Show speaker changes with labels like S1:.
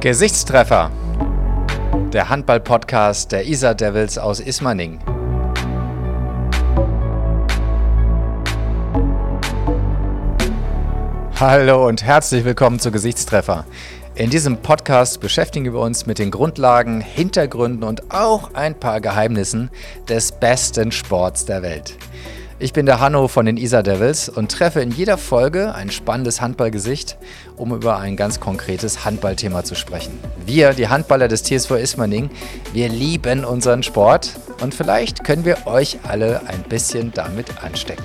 S1: Gesichtstreffer. Der Handball-Podcast der Isar Devils aus Ismaning. Hallo und herzlich willkommen zu Gesichtstreffer. In diesem Podcast beschäftigen wir uns mit den Grundlagen, Hintergründen und auch ein paar Geheimnissen des besten Sports der Welt. Ich bin der Hanno von den Isar Devils und treffe in jeder Folge ein spannendes Handballgesicht, um über ein ganz konkretes Handballthema zu sprechen. Wir, die Handballer des TSV Ismaning, wir lieben unseren Sport und vielleicht können wir euch alle ein bisschen damit anstecken.